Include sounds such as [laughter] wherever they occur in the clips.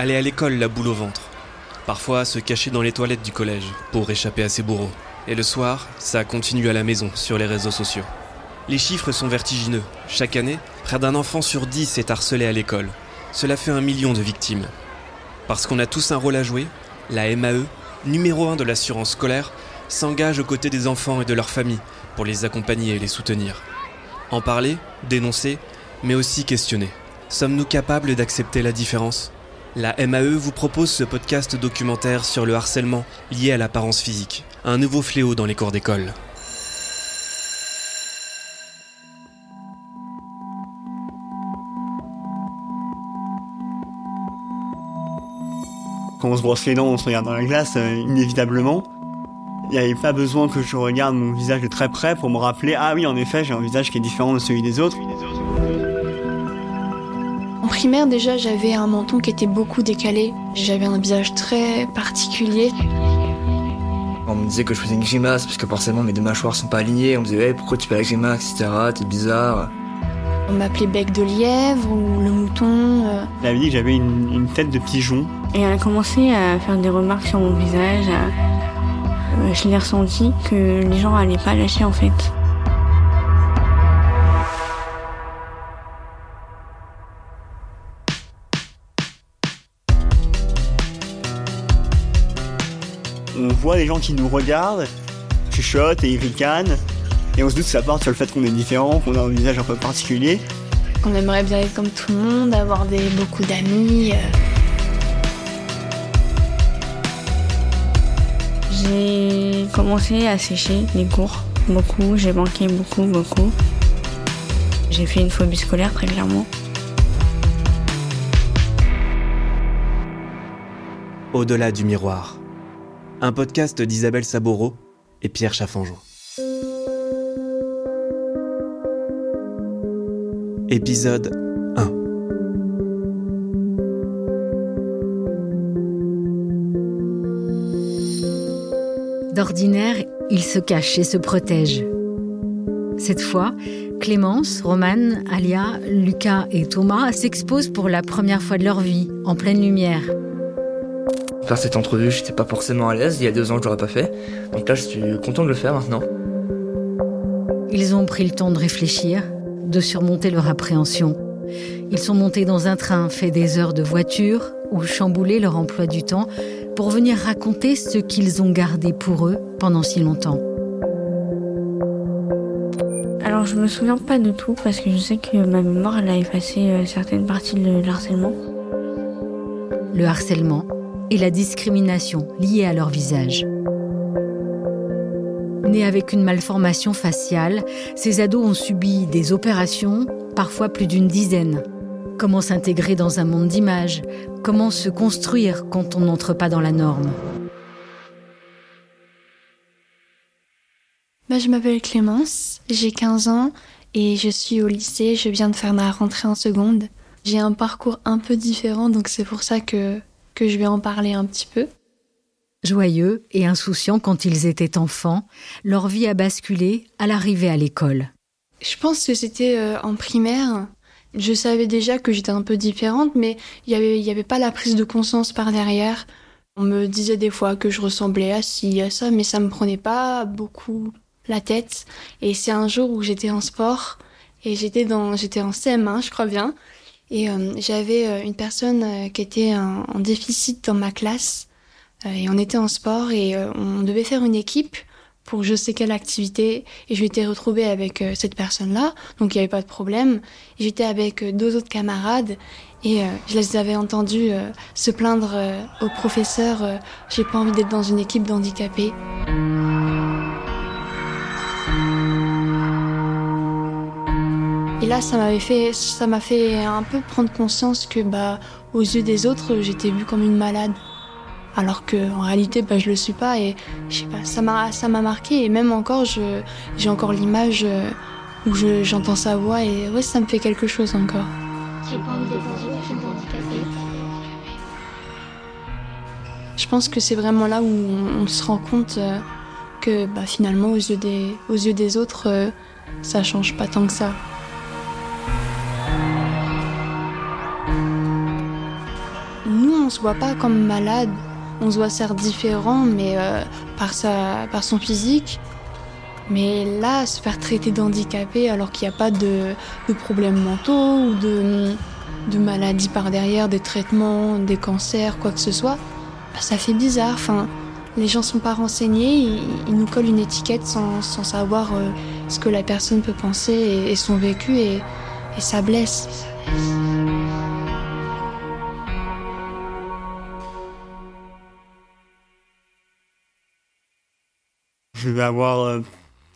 Aller à l'école la boule au ventre. Parfois se cacher dans les toilettes du collège pour échapper à ses bourreaux. Et le soir, ça continue à la maison, sur les réseaux sociaux. Les chiffres sont vertigineux. Chaque année, près d'un enfant sur dix est harcelé à l'école. Cela fait un million de victimes. Parce qu'on a tous un rôle à jouer, la MAE, numéro un de l'assurance scolaire, s'engage aux côtés des enfants et de leurs familles pour les accompagner et les soutenir. En parler, dénoncer, mais aussi questionner. Sommes-nous capables d'accepter la différence? La MAE vous propose ce podcast documentaire sur le harcèlement lié à l'apparence physique, un nouveau fléau dans les cours d'école. Quand on se brosse les dents, on se regarde dans la glace, euh, inévitablement. Il n'y avait pas besoin que je regarde mon visage de très près pour me rappeler ah oui, en effet, j'ai un visage qui est différent de celui des autres. Primaire, déjà, j'avais un menton qui était beaucoup décalé. J'avais un visage très particulier. On me disait que je faisais une grimace parce que forcément mes deux mâchoires sont pas alignées. On me disait hey, pourquoi tu fais la grimace, etc. T'es bizarre. On m'appelait bec de lièvre ou le mouton. euh. Elle avait dit que j'avais une, une tête de pigeon. Et elle a commencé à faire des remarques sur mon visage. à- euh, Je l'ai ressenti que les gens allaient pas lâcher en fait. Voit les gens qui nous regardent, chuchotent et ils ricanent. Et on se doute que ça part sur le fait qu'on est différent, qu'on a un visage un peu particulier. On aimerait bien être comme tout le monde, avoir des, beaucoup d'amis. euh. J'ai commencé à sécher les cours. Beaucoup, j'ai manqué beaucoup, beaucoup. J'ai fait une phobie scolaire très clairement. Au-delà du miroir. Un podcast d'Isabelle Saboro et Pierre Chaffanjon. Épisode 1. D'ordinaire, il se cache et se protège. Cette fois, Clémence, Romane, Alia, Lucas et Thomas s'exposent pour la première fois de leur vie, en pleine lumière. Faire cette entrevue, j'étais pas forcément à l'aise. Il y a deux ans, je l'aurais pas fait. Donc là, je suis content de le faire maintenant. Ils ont pris le temps de réfléchir, de surmonter leur appréhension. Ils sont montés dans un train, fait des heures de voiture ou chamboulé leur emploi du temps pour venir raconter ce qu'ils ont gardé pour eux pendant si longtemps. Alors je me souviens pas de tout parce que je sais que ma mémoire elle a effacé euh, certaines parties de l'harcèlement. Le harcèlement et la discrimination liée à leur visage. Nés avec une malformation faciale, ces ados ont subi des opérations, parfois plus d'une dizaine. Comment s'intégrer dans un monde d'images? Comment se construire quand on n'entre pas dans la norme? Bah, je m'appelle Clémence, j'ai 15 ans et je suis au lycée, je viens de faire ma rentrée en seconde. J'ai un parcours un peu différent, donc c'est pour ça que, que je vais en parler un petit peu. Joyeux et insouciants quand ils étaient enfants, leur vie a basculé à l'arrivée à l'école. Je pense que c'était euh, en primaire. Je savais déjà que j'étais un peu différente, mais il n'y avait, y avait pas la prise de conscience par derrière. On me disait des fois que je ressemblais à ci, à ça, mais ça me prenait pas beaucoup la tête. Et c'est un jour où j'étais en sport et j'étais dans, j'étais en CM1, je crois bien. Et euh, j'avais euh, une personne euh, qui était en, en déficit dans ma classe. Euh, et on était en sport et on devait faire une équipe pour je sais quelle activité et je m'étais retrouvée avec cette personne-là, donc il n'y avait pas de problème. J'étais avec deux autres camarades et je les avais entendus se plaindre au professeur j'ai pas envie d'être dans une équipe d'handicapés. Et là, ça m'avait fait, ça m'a fait un peu prendre conscience que, bah, aux yeux des autres, j'étais vue comme une malade. Alors que, en réalité, bah, je le suis pas et, je sais pas, ça m'a, ça m'a marqué et même encore, je, j'ai encore l'image euh, où je, j'entends sa voix et ouais, ça me fait quelque chose encore. Je pense que c'est vraiment là où on, on se rend compte euh, que, bah, finalement, aux yeux des, aux yeux des autres, euh, ça change pas tant que ça. On se voit pas comme malade. On se voit certes différent, mais euh, par, sa, par son physique. Mais là, se faire traiter d'handicapé alors qu'il n'y a pas de, de problèmes mentaux ou de, de maladies par derrière, des traitements, des cancers, quoi que ce soit, bah, ça fait bizarre. Enfin, les gens sont pas renseignés, ils, nous collent une étiquette sans, sans savoir euh, ce que la personne peut penser et, son vécu et ça blesse. Je vais avoir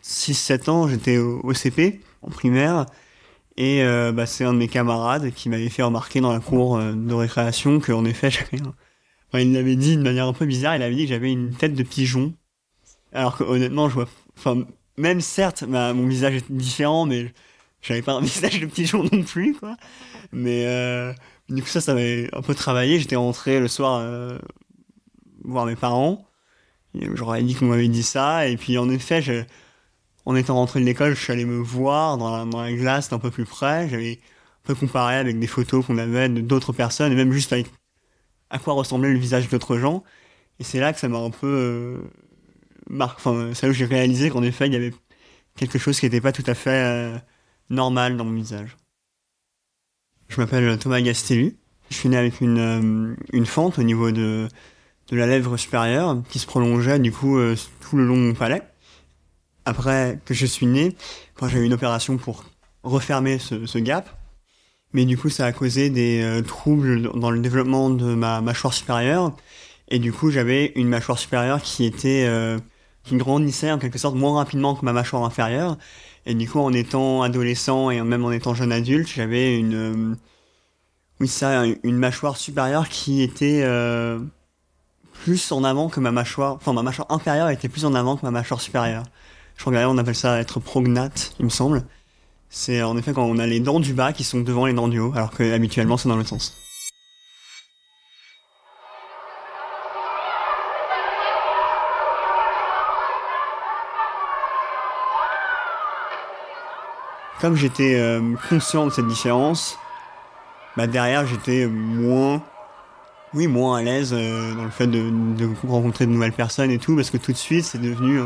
6-7 ans, j'étais au, CP, en primaire, et euh, bah, c'est un de mes camarades qui m'avait fait remarquer dans la cour euh, de récréation qu'en effet, [laughs] il l'avait dit de manière un peu bizarre, il avait dit que j'avais une tête de pigeon. Alors que honnêtement, je vois... Même certes, mon visage est différent, mais j'avais pas un [laughs] visage de pigeon non plus. Mais euh, du coup, ça, ça m'avait un peu travaillé. J'étais rentré le soir euh, voir mes parents. J'aurais dit qu'on m'avait dit ça. Et puis, en effet, en étant rentré de l'école, je suis allé me voir dans la, glace d'un peu plus près. J'avais un peu comparé avec des photos qu'on avait d'autres personnes, et même juste avec à quoi ressemblait le visage d'autres gens. Et c'est là que ça m'a un peu euh, marqué. Enfin, c'est là où j'ai réalisé qu'en effet, il y avait quelque chose qui n'était pas tout à fait euh, normal dans mon visage. Je m'appelle Thomas Gastellu. Je suis né avec une, euh, une fente au niveau de, de la lèvre supérieure qui se prolongeait du coup euh, tout le long de mon palais. Après que je suis né, quand j'ai eu une opération pour refermer ce, ce, gap, mais du coup ça a causé des euh, troubles dans le développement de ma mâchoire supérieure. Et du coup j'avais une mâchoire supérieure qui était qui grandissait en quelque sorte moins rapidement que ma mâchoire inférieure. Et du coup, en étant adolescent et même en étant jeune adulte, j'avais une, euh, oui, ça, une mâchoire supérieure qui était euh, plus en avant que ma mâchoire, enfin ma mâchoire inférieure était plus en avant que ma mâchoire supérieure. Je regardais, on appelle ça être prognate, il me semble. C'est en effet quand on a les dents du bas qui sont devant les dents du haut, alors que habituellement c'est dans l'autre sens. comme j'étais euh, conscient de cette différence, bah derrière j'étais moins, oui, moins à l'aise euh, dans le fait de, de, rencontrer de nouvelles personnes et tout, parce que tout de suite c'est devenu euh,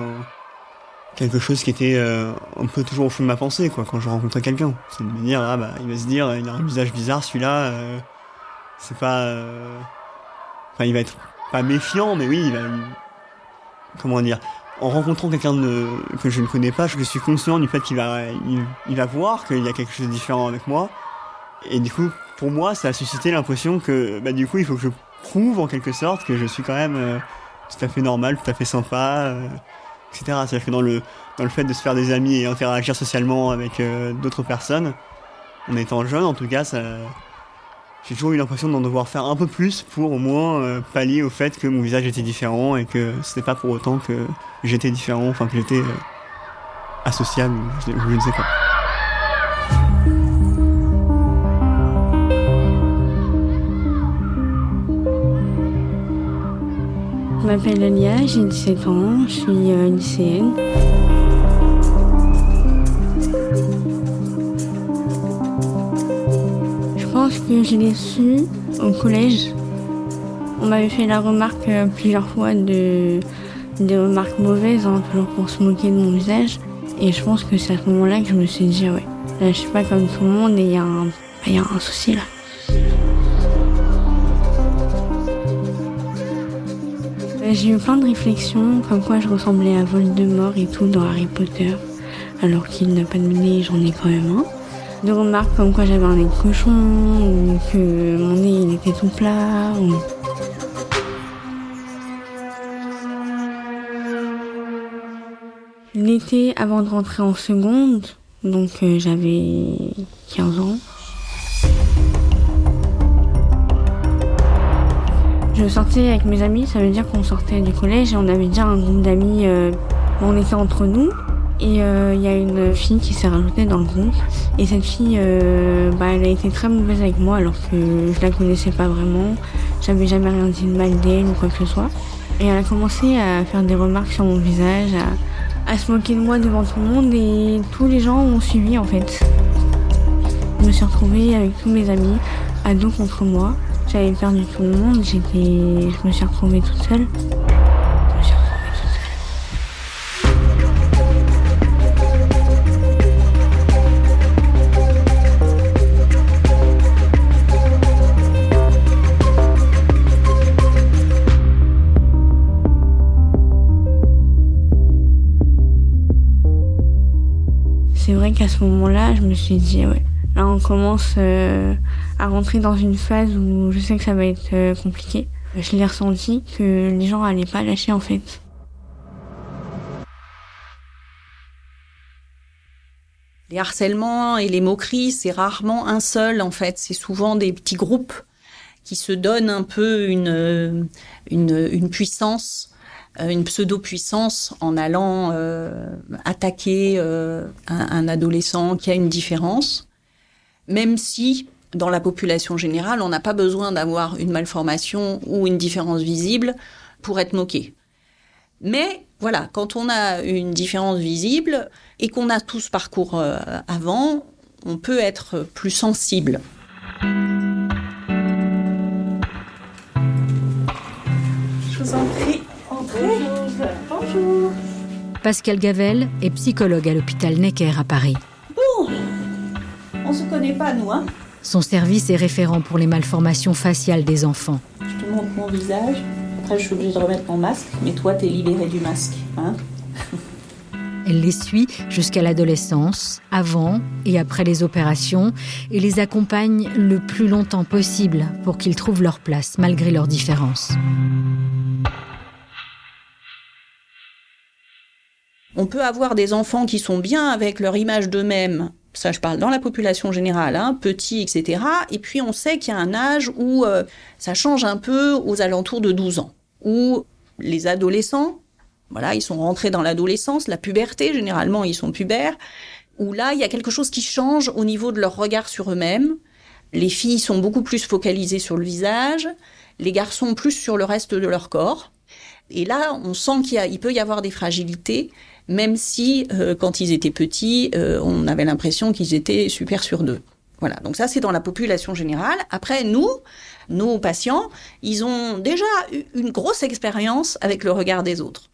quelque chose qui était un peu toujours au fond de ma pensée, quoi, quand je rencontrais quelqu'un. C'est de me dire, ah bah, il va se dire, il a un visage bizarre celui-là, c'est pas, enfin, il va être pas méfiant, mais oui, il va, comment dire, en rencontrant quelqu'un que je ne connais pas, je suis conscient du fait qu'il va, il, va voir qu'il y a quelque chose de différent avec moi. Et du coup, pour moi, ça a suscité l'impression que, bah, du coup, il faut que je prouve en quelque sorte que je suis quand même euh, tout à fait normal, tout à fait sympa, euh, etc. C'est-à-dire que dans le, dans le fait de se faire des amis et interagir socialement avec euh, d'autres personnes, en étant jeune, en tout cas, ça, j'ai toujours eu l'impression d'en devoir faire un peu plus pour au moins euh, pallier au fait que mon visage était différent et que c'était pas pour autant que j'étais différent, enfin que j'étais euh, associable, je, je ne sais pas. Je m'appelle Elia, j'ai 17 ans, je suis euh, lycéenne. que je l'ai su au collège. On m'avait fait la remarque euh, plusieurs fois de, des remarques mauvaises, hein, toujours pour se moquer de mon visage. Et je pense que c'est à ce moment-là que je me suis dit, ouais, là je suis pas comme tout le monde et il y, y a un souci là. Euh, j'ai eu plein de réflexions, comme quoi je ressemblais à Voldemort et tout dans Harry Potter, alors qu'il n'a pas de nez, j'en ai quand même un de remarques comme quoi j'avais un nez de cochon ou que mon nez il était tout plat. L'été avant de rentrer en seconde, donc euh, j'avais 15 ans. Je sortais avec mes amis, ça veut dire qu'on sortait du collège et on avait déjà un groupe d'amis, euh, on était entre nous. Et euh, il y a une fille qui s'est rajoutée dans le groupe. Et cette fille, euh, bah, elle a été très mauvaise avec moi alors que je la connaissais pas vraiment. J'avais jamais rien dit de mal d'elle ou quoi que ce soit. Et elle a commencé à faire des remarques sur mon visage, à, à se moquer de moi devant tout le monde et tous les gens ont suivi en fait. Je me suis retrouvée avec tous mes amis, à dos contre moi. J'avais perdu tout le monde, j'étais, je me suis retrouvée toute seule. C'est vrai qu'à ce moment-là, je me suis dit, ouais, là on commence euh, à rentrer dans une phase où je sais que ça va être euh, compliqué. Je l'ai ressenti que les gens allaient pas lâcher en fait. Les harcèlements et les moqueries, c'est rarement un seul en fait, c'est souvent des petits groupes qui se donnent un peu une, une, une puissance, euh, une pseudo-puissance en allant euh, attaquer euh, un adolescent qui a une différence, même si dans la population générale, on n'a pas besoin d'avoir une malformation ou une différence visible pour être moqué. Mais voilà, quand on a une différence visible et qu'on a tout ce parcours euh, avant, on peut être plus sensible. Je vous en prie, entrez. Bonjour. Pascal Gavel est psychologue à l'hôpital Necker à Paris. On se connaît pas, nous, hein Son service est référent pour les malformations faciales des enfants. Je te montre mon visage. Après, je suis obligée de remettre mon masque, mais toi, t'es libérée du masque, hein [laughs] Elle les suit jusqu'à l'adolescence, avant et après les opérations, et les accompagne le plus longtemps possible pour qu'ils trouvent leur place malgré leurs différences. On peut avoir des enfants qui sont bien avec leur image d'eux-mêmes, ça je parle dans la population générale, hein, petits, etc. Et puis on sait qu'il y a un âge où euh, ça change un peu aux alentours de 12 ans, où les adolescents, voilà, ils sont rentrés dans l'adolescence, la puberté, généralement ils sont pubères, où là il y a quelque chose qui change au niveau de leur regard sur eux-mêmes. Les filles sont beaucoup plus focalisées sur le visage, les garçons plus sur le reste de leur corps. Et là, on sent qu'il peut y avoir des fragilités, même si, euh, quand ils étaient petits, euh, on avait l'impression qu'ils étaient super sur d'eux. Voilà, donc ça c'est dans la population générale. Après, nous, nos patients, ils ont déjà eu une grosse expérience avec le regard des autres.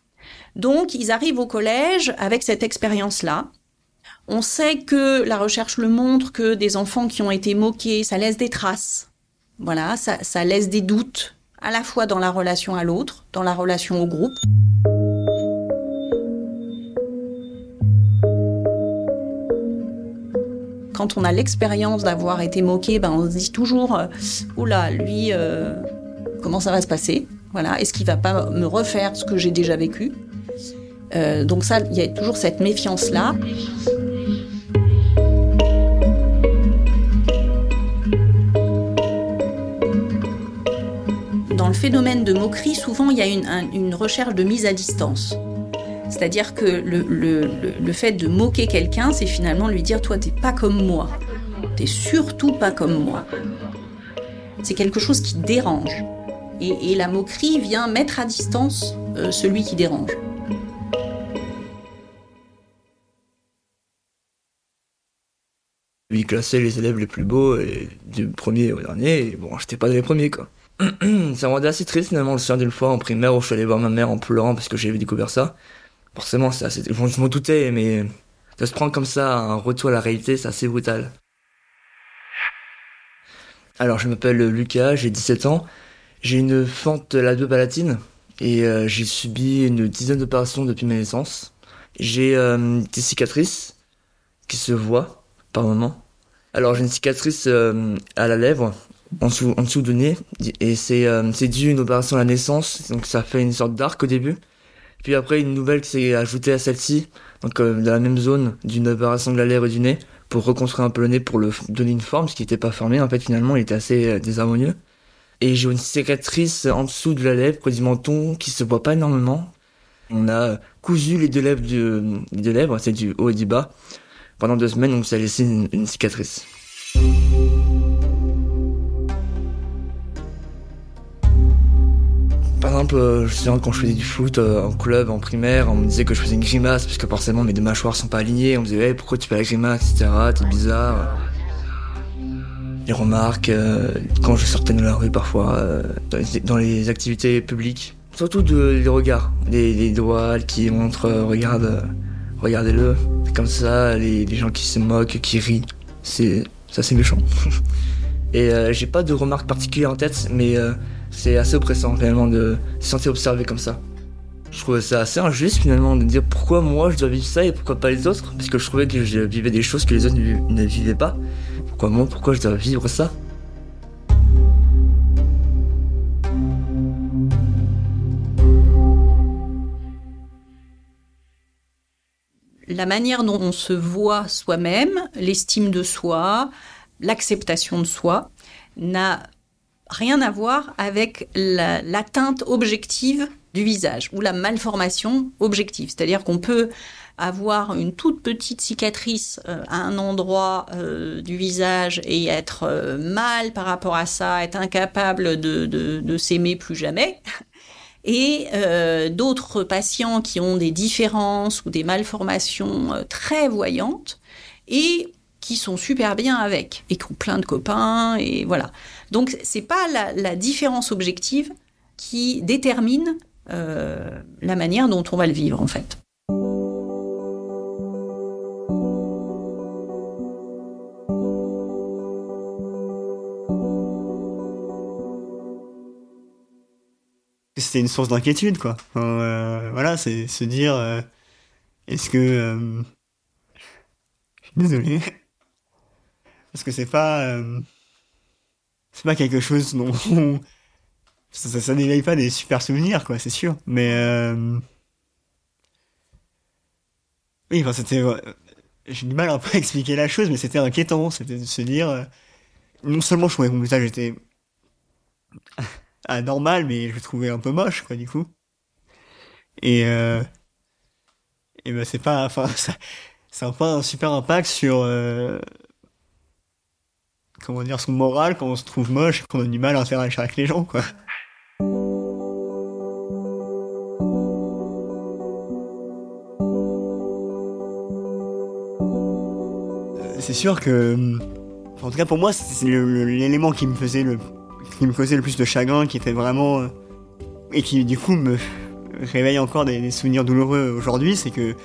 Donc, ils arrivent au collège avec cette expérience-là. On sait que la recherche le montre que des enfants qui ont été moqués, ça laisse des traces. Voilà, ça, ça laisse des doutes, à la fois dans la relation à l'autre, dans la relation au groupe. Quand on a l'expérience d'avoir été moqué, ben on se dit toujours, euh, oula, lui, euh, comment ça va se passer? Voilà, est-ce qu'il va pas me refaire ce que j'ai déjà vécu? Euh, Donc ça, il y a toujours cette méfiance-là. Dans le phénomène de moquerie, souvent il y a une, un- une recherche de mise à distance. C'est-à-dire que le, le- le- fait de moquer quelqu'un, c'est finalement lui dire Toi, t'es pas comme moi. T'es surtout pas comme moi. C'est quelque chose qui dérange. Et, et la moquerie vient mettre à distance euh, celui qui dérange. Il classait les élèves les plus beaux, du premier au dernier, et bon, j'étais pas dans les premiers, quoi. [clears throat] ça me rendait assez triste, finalement, le soir d'une fois en primaire où je suis allé voir ma mère en pleurant parce que j'avais découvert ça. Forcément, c'est assez... je m'en doutais, mais de se prendre comme ça un retour à la réalité, c'est assez brutal. Alors, je m'appelle Lucas, j'ai 17 ans. J'ai une fente labio palatine et euh, j'ai subi une dizaine d'opérations depuis ma naissance. J'ai euh, des cicatrices qui se voient par moment. Alors, j'ai une cicatrice euh, à la lèvre, en dessous, en dessous du nez, et c'est euh, c'est dû à une opération à la naissance, donc ça fait une sorte d'arc au début. Puis après, une nouvelle qui s'est ajoutée à celle-ci, donc euh, dans la même zone d'une opération de la lèvre et du nez, pour reconstruire un peu le nez, pour le donner une forme, ce qui n'était pas formé, en fait, finalement, il était assez euh, désharmonieux. Et j'ai une cicatrice en dessous de la lèvre, près du menton, qui se voit pas énormément. On a cousu les deux lèvres, du, lèvres, c'est du haut et du bas, pendant deux semaines, donc ça a laissé une cicatrice. Par exemple, euh, quand je faisais du foot euh, en club, en primaire, on me disait que je faisais une grimace parce que forcément mes deux mâchoires sont pas alignées. On me disait, hey, pourquoi tu fais la grimace, etc. T'es bizarre. les remarques quand je sortais dans la rue parfois, dans les, activités publiques. Surtout de, les regards, les, doigts qui montrent regarde, regardez-le. Comme ça, les, gens qui se moquent, qui rient, c'est ça c'est méchant. [laughs] Et j'ai pas de remarques particulières en tête, mais c'est assez oppressant finalement de se sentir observé comme ça. Je trouvais ça assez injuste finalement de dire pourquoi moi je dois vivre ça et pourquoi pas les autres, parce que je trouvais que je vivais des choses que les autres ne vivaient pas. Pourquoi moi, pourquoi je dois vivre ça? La manière dont on se voit soi-même, l'estime de soi, l'acceptation de soi, n'a rien à voir avec l'atteinte objective du visage ou la malformation objective. C'est-à-dire qu'on peut avoir une toute petite cicatrice euh, à un endroit euh, du visage et être euh, mal par rapport à ça, être incapable de, de s'aimer plus jamais. [laughs] Et d'autres patients qui ont des différences ou des malformations très voyantes et qui sont super bien avec et qui ont plein de copains et voilà. Donc c'est pas la, différence objective qui détermine euh, la manière dont on va le vivre en fait. C'était une source d'inquiétude quoi. Euh, voilà, c'est se dire euh, est-ce que désolé parce que c'est pas euh, c'est pas quelque chose dont ça, ça, n'éveille pas des super souvenirs quoi c'est sûr. Mais euh... oui enfin c'était euh, j'ai du mal un peu à expliquer la chose mais c'était inquiétant c'était de se dire euh, non seulement je trouvais que mon visage était anormal mais je le trouvais un peu moche quoi du coup. Et euh... et ben c'est pas enfin [laughs] ça ça n'a pas un super impact sur comment dire, son moral quand on se trouve moche, qu'on a du mal à interagir avec les gens, quoi. Euh, c'est sûr que, en tout cas pour moi, c'est l'élément qui me faisait le, qui me causait le plus de chagrin, qui était vraiment, euh, et qui du coup me réveille encore des, des souvenirs douloureux aujourd'hui, c'est que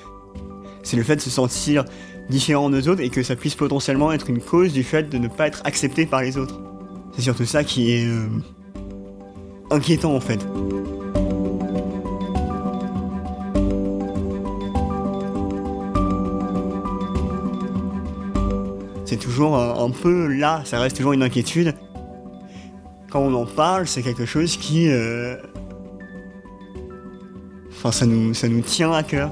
c'est le fait de se sentir différent des autres et que ça puisse potentiellement être une cause du fait de ne pas être accepté par les autres. C'est surtout ça qui est euh, inquiétant en fait. C'est toujours un, peu là, ça reste toujours une inquiétude. Quand on en parle, c'est quelque chose qui... Euh, enfin, ça nous, ça nous tient à cœur.